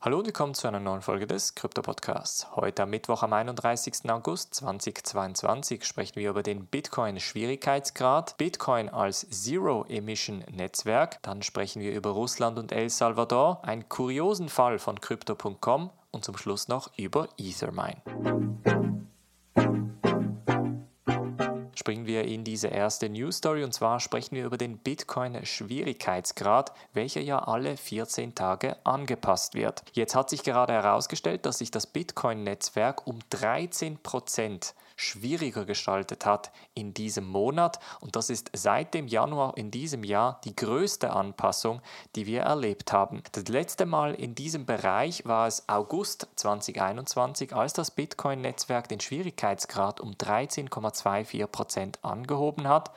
Hallo und willkommen zu einer neuen Folge des Krypto Podcasts. Heute am Mittwoch am 31. August 2022 sprechen wir über den Bitcoin Schwierigkeitsgrad, Bitcoin als Zero Emission Netzwerk, dann sprechen wir über Russland und El Salvador, einen kuriosen Fall von Crypto.com und zum Schluss noch über Ethermine. Springen wir in diese erste News Story und zwar sprechen wir über den Bitcoin Schwierigkeitsgrad, welcher ja alle 14 Tage angepasst wird. Jetzt hat sich gerade herausgestellt, dass sich das Bitcoin Netzwerk um 13 Prozent schwieriger gestaltet hat in diesem Monat. Und das ist seit dem Januar in diesem Jahr die größte Anpassung, die wir erlebt haben. Das letzte Mal in diesem Bereich war es August 2021, als das Bitcoin-Netzwerk den Schwierigkeitsgrad um 13,24 Prozent angehoben hat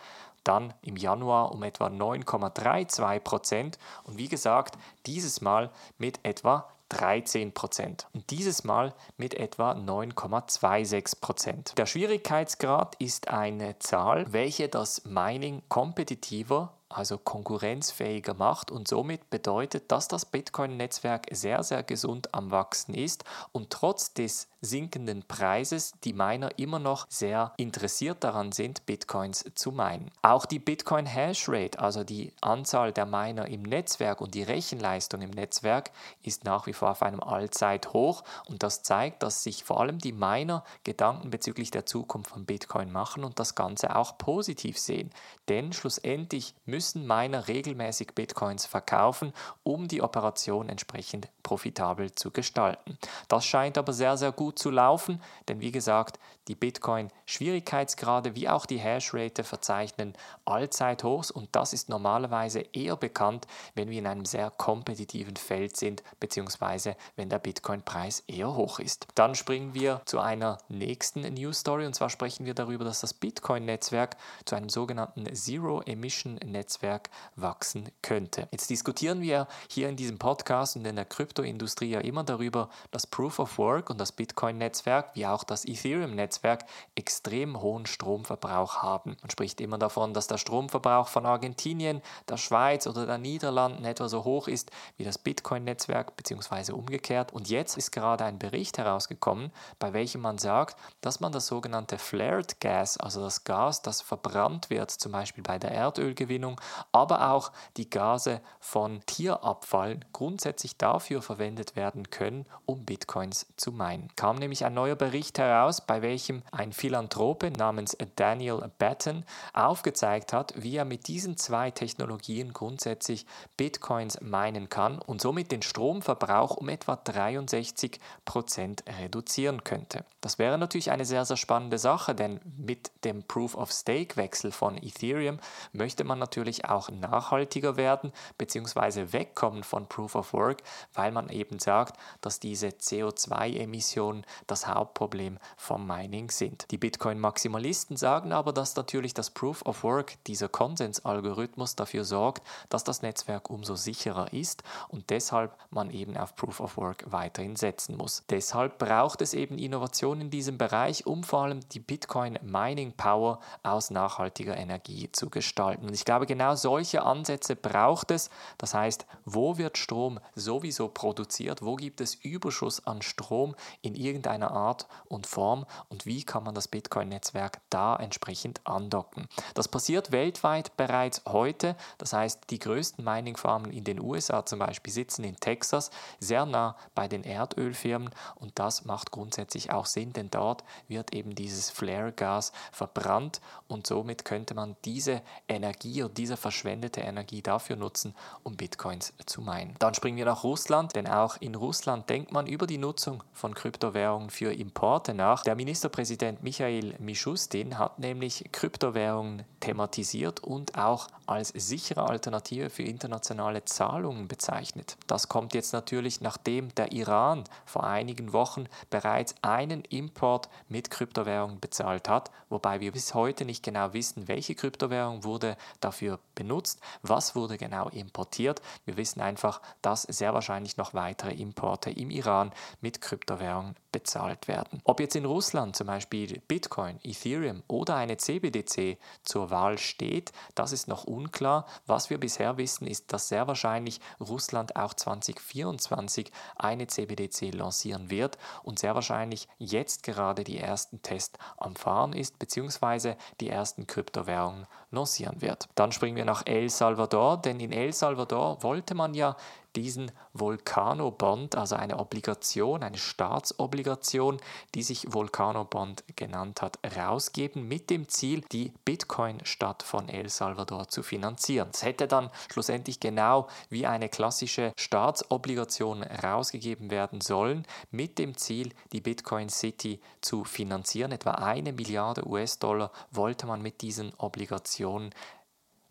dann im Januar um etwa 9,32 Prozent und wie gesagt, dieses Mal mit etwa 13 Prozent und dieses Mal mit etwa 9,26 Prozent. Der Schwierigkeitsgrad ist eine Zahl, welche das Mining kompetitiver also konkurrenzfähiger macht und somit bedeutet, dass das Bitcoin-Netzwerk sehr, sehr gesund am Wachsen ist und trotz des sinkenden Preises die Miner immer noch sehr interessiert daran sind, Bitcoins zu meinen. Auch die Bitcoin Hashrate, also die Anzahl der Miner im Netzwerk und die Rechenleistung im Netzwerk, ist nach wie vor auf einem Allzeithoch und das zeigt, dass sich vor allem die Miner Gedanken bezüglich der Zukunft von Bitcoin machen und das Ganze auch positiv sehen. Denn schlussendlich müssen Miner regelmäßig Bitcoins verkaufen, um die Operation entsprechend profitabel zu gestalten. Das scheint aber sehr, sehr gut zu laufen, denn wie gesagt, die Bitcoin-Schwierigkeitsgrade wie auch die Hashrate verzeichnen Allzeithochs und das ist normalerweise eher bekannt, wenn wir in einem sehr kompetitiven Feld sind, beziehungsweise wenn der Bitcoin-Preis eher hoch ist. Dann springen wir zu einer nächsten News Story und zwar sprechen wir darüber, dass das Bitcoin-Netzwerk zu einem sogenannten Zero-Emission-Netzwerk wachsen könnte. Jetzt diskutieren wir hier in diesem Podcast und in der Krypto Kryptoindustrie ja immer darüber, dass Proof of Work und das Bitcoin-Netzwerk wie auch das Ethereum-Netzwerk extrem hohen Stromverbrauch haben. Man spricht immer davon, dass der Stromverbrauch von Argentinien, der Schweiz oder der Niederlanden etwa so hoch ist wie das Bitcoin-Netzwerk bzw. umgekehrt. Und jetzt ist gerade ein Bericht herausgekommen, bei welchem man sagt, dass man das sogenannte Flared Gas, also das Gas, das verbrannt wird, zum Beispiel bei der Erdölgewinnung, aber auch die Gase von Tierabfall grundsätzlich dafür verwendet werden können, um Bitcoins zu meinen. Kam nämlich ein neuer Bericht heraus, bei welchem ein Philanthrope namens Daniel Batten aufgezeigt hat, wie er mit diesen zwei Technologien grundsätzlich Bitcoins meinen kann und somit den Stromverbrauch um etwa 63 Prozent reduzieren könnte. Das wäre natürlich eine sehr, sehr spannende Sache, denn mit dem Proof of Stake Wechsel von Ethereum möchte man natürlich auch nachhaltiger werden bzw. wegkommen von Proof of Work, weil weil man eben sagt, dass diese CO2-Emissionen das Hauptproblem vom Mining sind. Die Bitcoin-Maximalisten sagen aber, dass natürlich das Proof of Work, dieser Konsensalgorithmus dafür sorgt, dass das Netzwerk umso sicherer ist und deshalb man eben auf Proof of Work weiterhin setzen muss. Deshalb braucht es eben Innovation in diesem Bereich, um vor allem die Bitcoin Mining Power aus nachhaltiger Energie zu gestalten. Und ich glaube, genau solche Ansätze braucht es. Das heißt, wo wird Strom sowieso produziert, wo gibt es Überschuss an Strom in irgendeiner Art und Form und wie kann man das Bitcoin-Netzwerk da entsprechend andocken. Das passiert weltweit bereits heute, das heißt die größten Mining-Farmen in den USA zum Beispiel sitzen in Texas, sehr nah bei den Erdölfirmen und das macht grundsätzlich auch Sinn, denn dort wird eben dieses Flare-Gas verbrannt und somit könnte man diese Energie oder diese verschwendete Energie dafür nutzen, um Bitcoins zu meinen. Dann springen wir nach Russland denn auch in Russland denkt man über die Nutzung von Kryptowährungen für Importe nach. Der Ministerpräsident Michail Mischustin hat nämlich Kryptowährungen thematisiert und auch als sichere Alternative für internationale Zahlungen bezeichnet. Das kommt jetzt natürlich, nachdem der Iran vor einigen Wochen bereits einen Import mit Kryptowährungen bezahlt hat, wobei wir bis heute nicht genau wissen, welche Kryptowährung wurde dafür benutzt, was wurde genau importiert. Wir wissen einfach, dass sehr wahrscheinlich noch weitere Importe im Iran mit Kryptowährungen bezahlt werden. Ob jetzt in Russland zum Beispiel Bitcoin, Ethereum oder eine CBDC zur Wahl steht, das ist noch unklar. Was wir bisher wissen, ist, dass sehr wahrscheinlich Russland auch 2024 eine CBDC lancieren wird und sehr wahrscheinlich jetzt gerade die ersten Tests am Fahren ist, beziehungsweise die ersten Kryptowährungen lancieren wird. Dann springen wir nach El Salvador, denn in El Salvador wollte man ja diesen Volcano-Bond, also eine Obligation, eine Staatsobligation, die sich Volcano-Bond genannt hat, rausgeben mit dem Ziel, die Bitcoin-Stadt von El Salvador zu finanzieren. Es hätte dann schlussendlich genau wie eine klassische Staatsobligation rausgegeben werden sollen, mit dem Ziel, die Bitcoin City zu finanzieren. Etwa eine Milliarde US-Dollar wollte man mit diesen Obligationen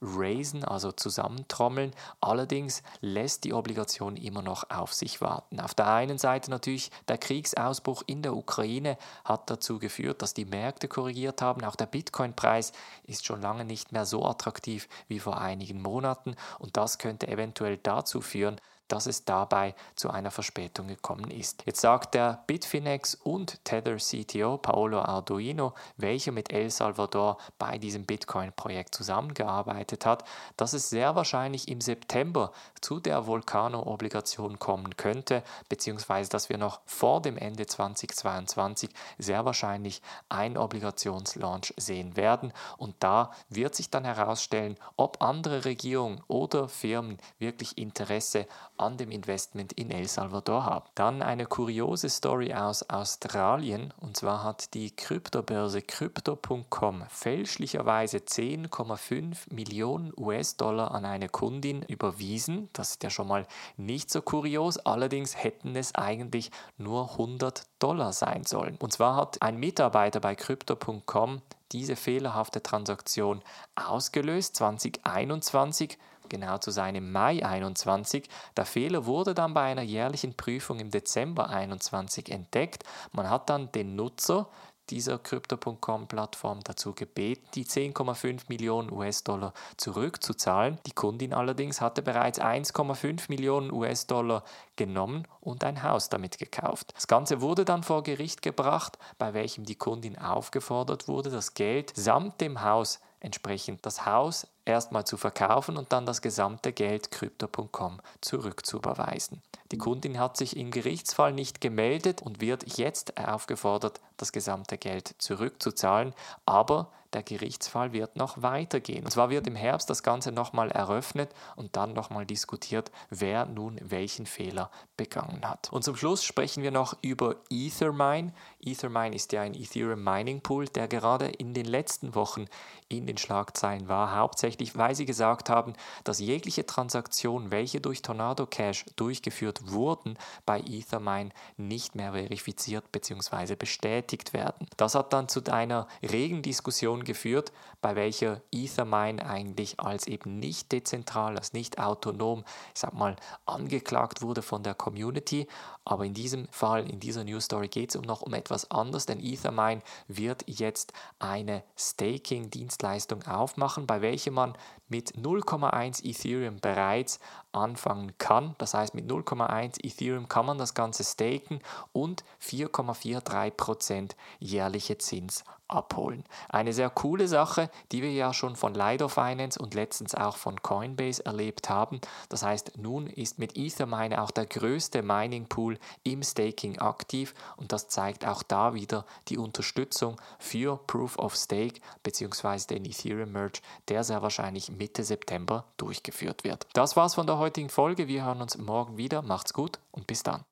raisen, also zusammentrommeln. Allerdings lässt die Obligation immer noch auf sich warten. Auf der einen Seite natürlich der Kriegsausbruch in der Ukraine hat dazu geführt, dass die Märkte korrigiert haben. Auch der Bitcoin-Preis ist schon lange nicht mehr so attraktiv wie vor einigen Monaten und das könnte eventuell dazu führen, dass es dabei zu einer Verspätung gekommen ist. Jetzt sagt der Bitfinex und Tether CTO Paolo Arduino, welcher mit El Salvador bei diesem Bitcoin-Projekt zusammengearbeitet hat, dass es sehr wahrscheinlich im September zu der Volcano-Obligation kommen könnte, beziehungsweise dass wir noch vor dem Ende 2022 sehr wahrscheinlich einen Obligationslaunch sehen werden. Und da wird sich dann herausstellen, ob andere Regierungen oder Firmen wirklich Interesse an dem Investment in El Salvador haben. Dann eine kuriose Story aus Australien und zwar hat die Kryptobörse Crypto.com fälschlicherweise 10,5 Millionen US-Dollar an eine Kundin überwiesen. Das ist ja schon mal nicht so kurios, allerdings hätten es eigentlich nur 100 Dollar sein sollen. Und zwar hat ein Mitarbeiter bei Crypto.com diese fehlerhafte Transaktion ausgelöst 2021 genau zu sein im Mai 21. Der Fehler wurde dann bei einer jährlichen Prüfung im Dezember 21 entdeckt. Man hat dann den Nutzer dieser Crypto.com-Plattform dazu gebeten, die 10,5 Millionen US-Dollar zurückzuzahlen. Die Kundin allerdings hatte bereits 1,5 Millionen US-Dollar genommen und ein Haus damit gekauft. Das Ganze wurde dann vor Gericht gebracht, bei welchem die Kundin aufgefordert wurde, das Geld samt dem Haus entsprechend das Haus erstmal zu verkaufen und dann das gesamte Geld Crypto.com zurückzuüberweisen. Die Kundin hat sich im Gerichtsfall nicht gemeldet und wird jetzt aufgefordert, das gesamte Geld zurückzuzahlen, aber der Gerichtsfall wird noch weitergehen. Und zwar wird im Herbst das Ganze nochmal eröffnet und dann nochmal diskutiert, wer nun welchen Fehler begangen hat. Und zum Schluss sprechen wir noch über Ethermine. Ethermine ist ja ein Ethereum Mining Pool, der gerade in den letzten Wochen in den Schlagzeilen war, hauptsächlich weil sie gesagt haben, dass jegliche Transaktionen, welche durch Tornado Cash durchgeführt wurden, bei Ethermine nicht mehr verifiziert bzw. bestätigt werden. Das hat dann zu einer regen Diskussion geführt, bei welcher Ethermine eigentlich als eben nicht dezentral, als nicht autonom, ich sag mal, angeklagt wurde von der Community. Aber in diesem Fall, in dieser News Story geht es um noch um etwas anderes, denn Ethermine wird jetzt eine Staking-Dienstleistung aufmachen, bei welcher man mit 0,1 Ethereum bereits anfangen kann. Das heißt, mit 0,1 Ethereum kann man das Ganze staken und 4,43% jährliche Zins abholen. Eine sehr coole Sache, die wir ja schon von Lido Finance und letztens auch von Coinbase erlebt haben. Das heißt, nun ist mit Ethermine auch der größte Mining Pool im Staking aktiv und das zeigt auch da wieder die Unterstützung für Proof of Stake bzw. den Ethereum Merge, der sehr wahrscheinlich Mitte September durchgeführt wird. Das war's von der heutigen Folge. Wir hören uns morgen wieder. Macht's gut und bis dann.